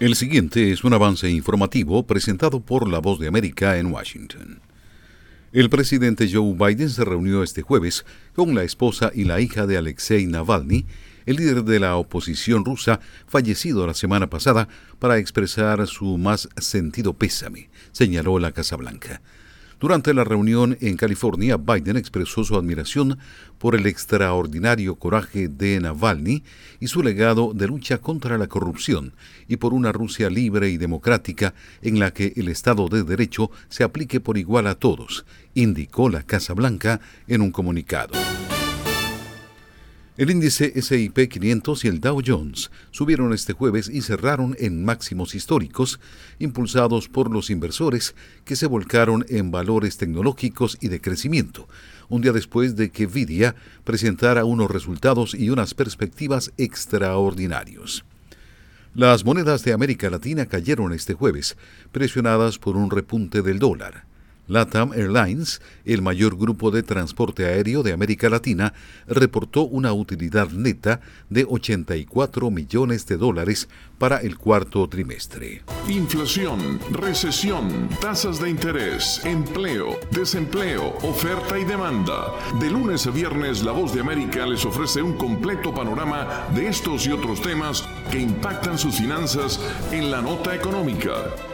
El siguiente es un avance informativo presentado por La Voz de América en Washington. El presidente Joe Biden se reunió este jueves con la esposa y la hija de Alexei Navalny, el líder de la oposición rusa, fallecido la semana pasada, para expresar su más sentido pésame, señaló la Casa Blanca. Durante la reunión en California, Biden expresó su admiración por el extraordinario coraje de Navalny y su legado de lucha contra la corrupción y por una Rusia libre y democrática en la que el Estado de Derecho se aplique por igual a todos, indicó la Casa Blanca en un comunicado. El índice SIP 500 y el Dow Jones subieron este jueves y cerraron en máximos históricos, impulsados por los inversores que se volcaron en valores tecnológicos y de crecimiento, un día después de que Nvidia presentara unos resultados y unas perspectivas extraordinarios. Las monedas de América Latina cayeron este jueves, presionadas por un repunte del dólar. LATAM Airlines, el mayor grupo de transporte aéreo de América Latina, reportó una utilidad neta de 84 millones de dólares para el cuarto trimestre. Inflación, recesión, tasas de interés, empleo, desempleo, oferta y demanda. De lunes a viernes, La Voz de América les ofrece un completo panorama de estos y otros temas que impactan sus finanzas en la nota económica.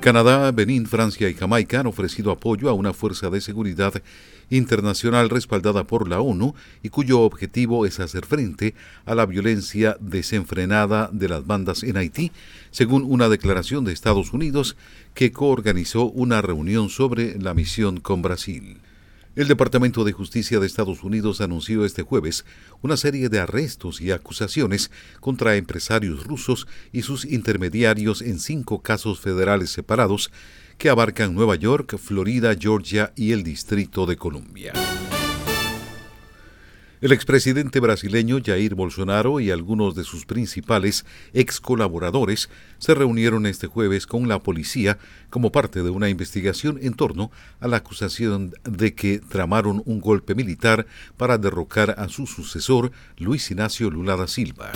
Canadá, Benín, Francia y Jamaica han ofrecido apoyo a una fuerza de seguridad internacional respaldada por la ONU y cuyo objetivo es hacer frente a la violencia desenfrenada de las bandas en Haití, según una declaración de Estados Unidos que coorganizó una reunión sobre la misión con Brasil. El Departamento de Justicia de Estados Unidos anunció este jueves una serie de arrestos y acusaciones contra empresarios rusos y sus intermediarios en cinco casos federales separados que abarcan Nueva York, Florida, Georgia y el Distrito de Columbia. El expresidente brasileño Jair Bolsonaro y algunos de sus principales ex colaboradores se reunieron este jueves con la policía como parte de una investigación en torno a la acusación de que tramaron un golpe militar para derrocar a su sucesor, Luis Ignacio Lula da Silva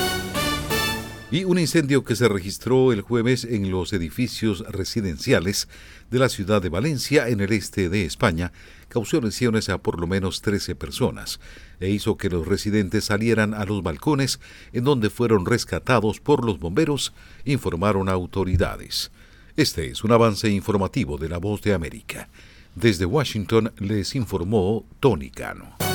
y un incendio que se registró el jueves en los edificios residenciales de la ciudad de Valencia, en el este de España, causó lesiones a por lo menos 13 personas e hizo que los residentes salieran a los balcones en donde fueron rescatados por los bomberos, informaron autoridades. Este es un avance informativo de la Voz de América. Desde Washington les informó Tony Cano.